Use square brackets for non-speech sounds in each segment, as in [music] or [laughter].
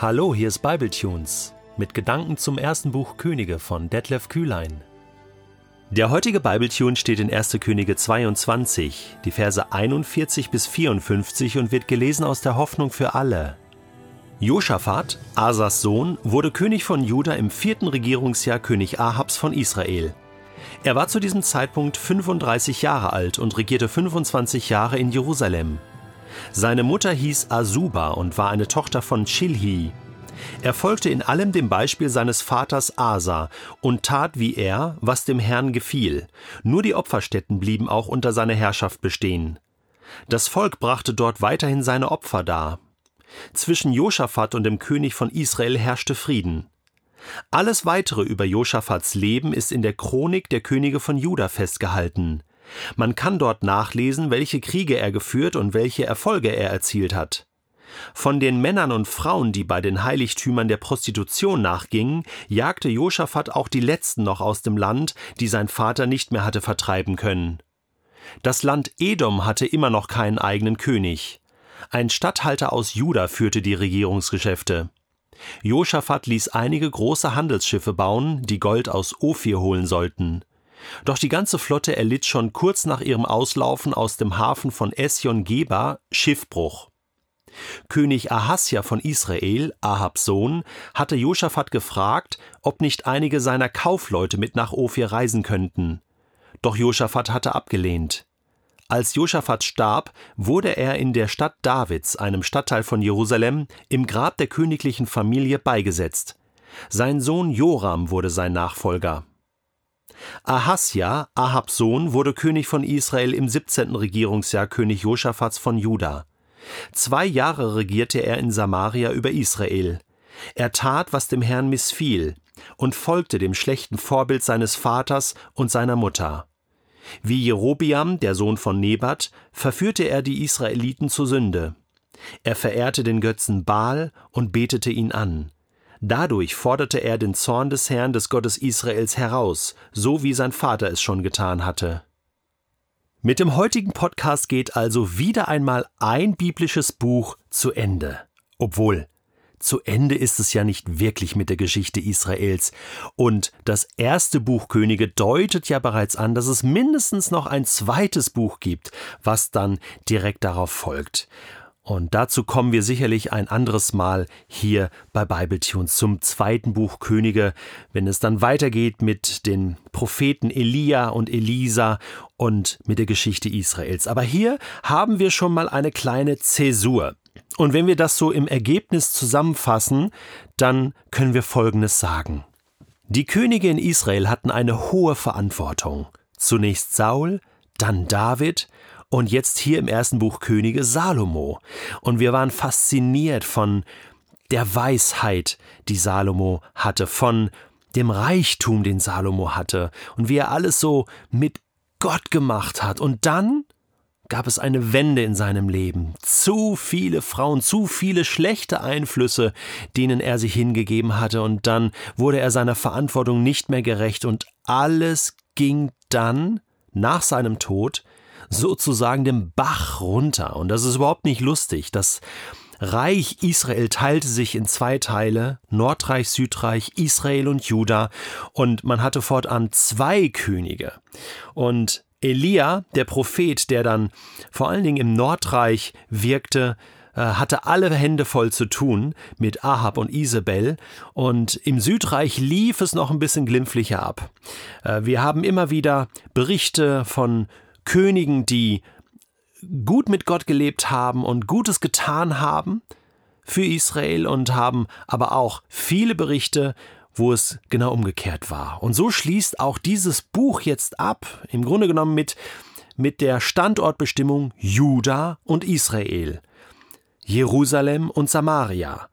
Hallo, hier ist Bibletunes mit Gedanken zum ersten Buch Könige von Detlef Kühlein. Der heutige Bibletune steht in 1. Könige 22, die Verse 41 bis 54 und wird gelesen aus der Hoffnung für alle. Josaphat, Asas Sohn, wurde König von Juda im vierten Regierungsjahr König Ahabs von Israel. Er war zu diesem Zeitpunkt 35 Jahre alt und regierte 25 Jahre in Jerusalem. Seine Mutter hieß Asuba und war eine Tochter von Chilhi. Er folgte in allem dem Beispiel seines Vaters Asa und tat wie er, was dem Herrn gefiel. Nur die Opferstätten blieben auch unter seiner Herrschaft bestehen. Das Volk brachte dort weiterhin seine Opfer dar. Zwischen Josaphat und dem König von Israel herrschte Frieden. Alles weitere über Josaphats Leben ist in der Chronik der Könige von Juda festgehalten. Man kann dort nachlesen, welche Kriege er geführt und welche Erfolge er erzielt hat. Von den Männern und Frauen, die bei den Heiligtümern der Prostitution nachgingen, jagte Josaphat auch die letzten noch aus dem Land, die sein Vater nicht mehr hatte vertreiben können. Das Land Edom hatte immer noch keinen eigenen König. Ein Statthalter aus Juda führte die Regierungsgeschäfte. Josaphat ließ einige große Handelsschiffe bauen, die Gold aus Ophir holen sollten. Doch die ganze Flotte erlitt schon kurz nach ihrem Auslaufen aus dem Hafen von Esjon Geber Schiffbruch. König Ahasja von Israel, Ahabs Sohn, hatte Josaphat gefragt, ob nicht einige seiner Kaufleute mit nach Ophir reisen könnten. Doch Josaphat hatte abgelehnt. Als Josaphat starb, wurde er in der Stadt Davids, einem Stadtteil von Jerusalem, im Grab der königlichen Familie beigesetzt. Sein Sohn Joram wurde sein Nachfolger. Ahasja, Ahabs Sohn, wurde König von Israel im 17. Regierungsjahr König Josaphats von Juda. Zwei Jahre regierte er in Samaria über Israel. Er tat, was dem Herrn missfiel, und folgte dem schlechten Vorbild seines Vaters und seiner Mutter. Wie Jerobiam, der Sohn von Nebat, verführte er die Israeliten zur Sünde. Er verehrte den Götzen Baal und betete ihn an. Dadurch forderte er den Zorn des Herrn des Gottes Israels heraus, so wie sein Vater es schon getan hatte. Mit dem heutigen Podcast geht also wieder einmal ein biblisches Buch zu Ende. Obwohl, zu Ende ist es ja nicht wirklich mit der Geschichte Israels. Und das erste Buch Könige deutet ja bereits an, dass es mindestens noch ein zweites Buch gibt, was dann direkt darauf folgt. Und dazu kommen wir sicherlich ein anderes Mal hier bei Bibletunes zum zweiten Buch Könige, wenn es dann weitergeht mit den Propheten Elia und Elisa und mit der Geschichte Israels. Aber hier haben wir schon mal eine kleine Zäsur. Und wenn wir das so im Ergebnis zusammenfassen, dann können wir Folgendes sagen. Die Könige in Israel hatten eine hohe Verantwortung. Zunächst Saul, dann David und jetzt hier im ersten Buch Könige Salomo. Und wir waren fasziniert von der Weisheit, die Salomo hatte, von dem Reichtum, den Salomo hatte und wie er alles so mit Gott gemacht hat. Und dann gab es eine Wende in seinem Leben. Zu viele Frauen, zu viele schlechte Einflüsse, denen er sich hingegeben hatte, und dann wurde er seiner Verantwortung nicht mehr gerecht, und alles ging dann nach seinem Tod sozusagen den Bach runter. Und das ist überhaupt nicht lustig. Das Reich Israel teilte sich in zwei Teile, Nordreich, Südreich, Israel und Juda, und man hatte fortan zwei Könige. Und Elia, der Prophet, der dann vor allen Dingen im Nordreich wirkte, äh, hatte alle Hände voll zu tun mit Ahab und Isabel und im Südreich lief es noch ein bisschen glimpflicher ab. Äh, wir haben immer wieder Berichte von Königen, die gut mit Gott gelebt haben und Gutes getan haben für Israel und haben aber auch viele Berichte, wo es genau umgekehrt war. Und so schließt auch dieses Buch jetzt ab, im Grunde genommen mit, mit der Standortbestimmung Juda und Israel, Jerusalem und Samaria.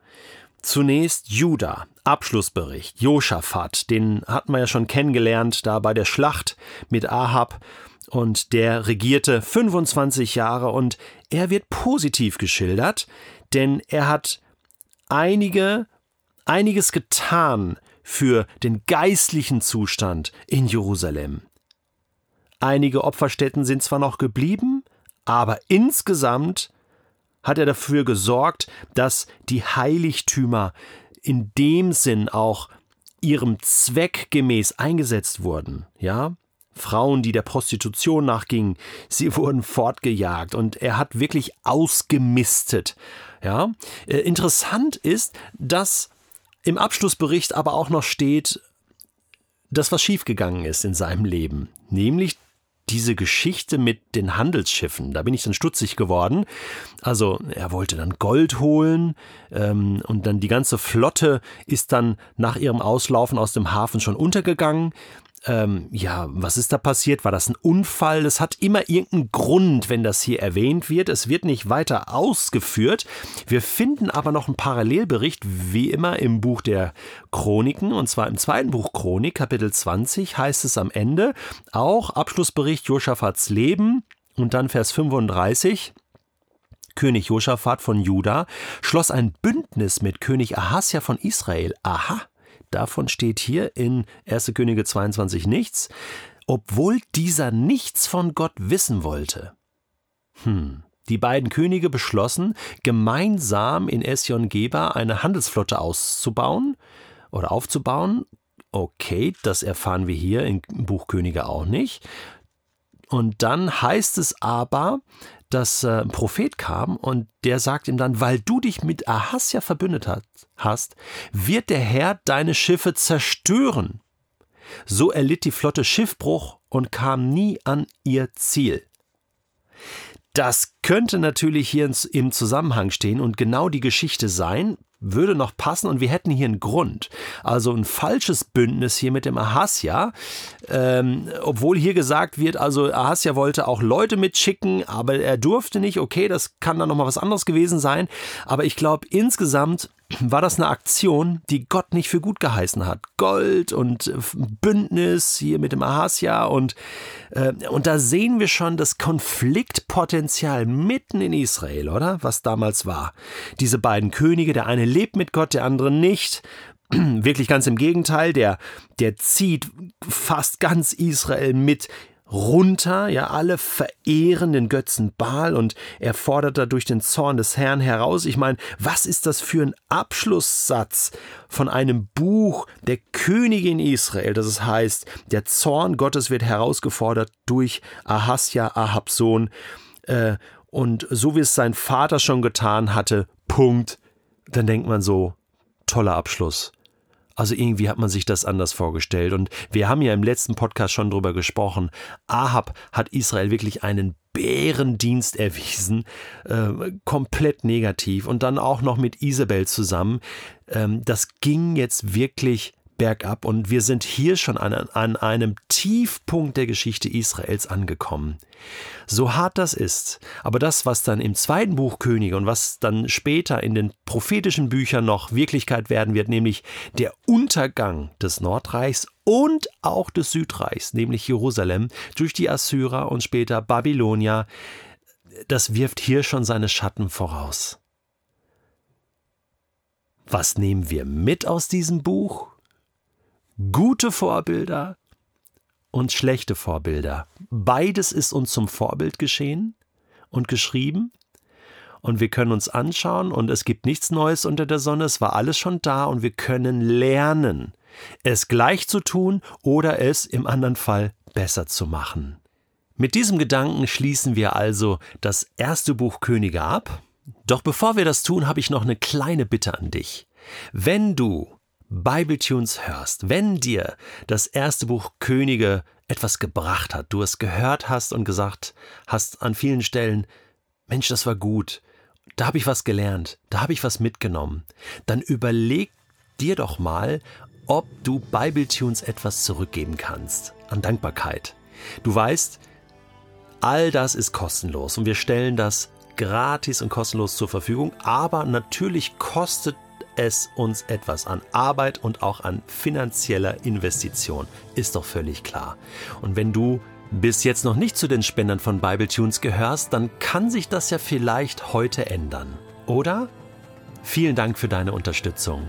Zunächst Juda, Abschlussbericht, Josaphat, den hatten wir ja schon kennengelernt, da bei der Schlacht mit Ahab und der regierte 25 Jahre und er wird positiv geschildert, denn er hat einige, einiges getan für den geistlichen Zustand in Jerusalem. Einige Opferstätten sind zwar noch geblieben, aber insgesamt hat er dafür gesorgt, dass die Heiligtümer in dem Sinn auch ihrem Zweck gemäß eingesetzt wurden, ja? Frauen, die der Prostitution nachgingen, sie wurden fortgejagt und er hat wirklich ausgemistet. Ja, äh, interessant ist, dass im Abschlussbericht aber auch noch steht, dass was schiefgegangen ist in seinem Leben, nämlich diese Geschichte mit den Handelsschiffen, da bin ich dann stutzig geworden. Also er wollte dann Gold holen ähm, und dann die ganze Flotte ist dann nach ihrem Auslaufen aus dem Hafen schon untergegangen ähm, ja, was ist da passiert? War das ein Unfall? Es hat immer irgendeinen Grund, wenn das hier erwähnt wird. Es wird nicht weiter ausgeführt. Wir finden aber noch einen Parallelbericht, wie immer im Buch der Chroniken, und zwar im zweiten Buch Chronik, Kapitel 20, heißt es am Ende auch Abschlussbericht Josaphats Leben und dann Vers 35. König Josaphat von Juda schloss ein Bündnis mit König Ahasja von Israel. Aha, Davon steht hier in 1. Könige 22 nichts, obwohl dieser nichts von Gott wissen wollte. Hm. Die beiden Könige beschlossen, gemeinsam in Esjon Geber eine Handelsflotte auszubauen oder aufzubauen. Okay, das erfahren wir hier im Buch Könige auch nicht. Und dann heißt es aber, dass äh, ein Prophet kam und der sagt ihm dann, weil du dich mit Ahasja verbündet hast, wird der Herr deine Schiffe zerstören. So erlitt die Flotte Schiffbruch und kam nie an ihr Ziel. Das könnte natürlich hier im Zusammenhang stehen und genau die Geschichte sein, würde noch passen und wir hätten hier einen Grund. Also ein falsches Bündnis hier mit dem Ahasja, ähm, obwohl hier gesagt wird, also Ahasja wollte auch Leute mitschicken, aber er durfte nicht. Okay, das kann dann nochmal was anderes gewesen sein. Aber ich glaube, insgesamt war das eine Aktion, die Gott nicht für gut geheißen hat. Gold und Bündnis hier mit dem Ahasja und, äh, und da sehen wir schon das Konfliktpotenzial mitten in Israel, oder? Was damals war. Diese beiden Könige, der eine lebt mit Gott, der andere nicht. [clears throat] Wirklich ganz im Gegenteil, der, der zieht fast ganz Israel mit runter, ja, alle verehren den Götzen Baal und er fordert dadurch den Zorn des Herrn heraus. Ich meine, was ist das für ein Abschlusssatz von einem Buch der Königin Israel, das es heißt, der Zorn Gottes wird herausgefordert durch Ahasja, Ahabs Sohn, äh, und so wie es sein Vater schon getan hatte, Punkt, dann denkt man so, toller Abschluss. Also irgendwie hat man sich das anders vorgestellt. Und wir haben ja im letzten Podcast schon drüber gesprochen. Ahab hat Israel wirklich einen Bärendienst erwiesen, äh, komplett negativ. Und dann auch noch mit Isabel zusammen. Ähm, das ging jetzt wirklich bergab und wir sind hier schon an, an einem Tiefpunkt der Geschichte Israels angekommen. So hart das ist, aber das, was dann im zweiten Buch Könige und was dann später in den prophetischen Büchern noch Wirklichkeit werden wird, nämlich der Untergang des Nordreichs und auch des Südreichs, nämlich Jerusalem, durch die Assyrer und später Babylonier, das wirft hier schon seine Schatten voraus. Was nehmen wir mit aus diesem Buch? Gute Vorbilder und schlechte Vorbilder. Beides ist uns zum Vorbild geschehen und geschrieben. Und wir können uns anschauen und es gibt nichts Neues unter der Sonne, es war alles schon da und wir können lernen, es gleich zu tun oder es im anderen Fall besser zu machen. Mit diesem Gedanken schließen wir also das erste Buch Könige ab. Doch bevor wir das tun, habe ich noch eine kleine Bitte an dich. Wenn du Bibletunes hörst, wenn dir das erste Buch Könige etwas gebracht hat, du es gehört hast und gesagt hast an vielen Stellen, Mensch, das war gut, da habe ich was gelernt, da habe ich was mitgenommen, dann überleg dir doch mal, ob du Bibletunes etwas zurückgeben kannst an Dankbarkeit. Du weißt, all das ist kostenlos und wir stellen das gratis und kostenlos zur Verfügung, aber natürlich kostet es uns etwas an Arbeit und auch an finanzieller Investition. Ist doch völlig klar. Und wenn du bis jetzt noch nicht zu den Spendern von Bibletunes gehörst, dann kann sich das ja vielleicht heute ändern. Oder? Vielen Dank für deine Unterstützung.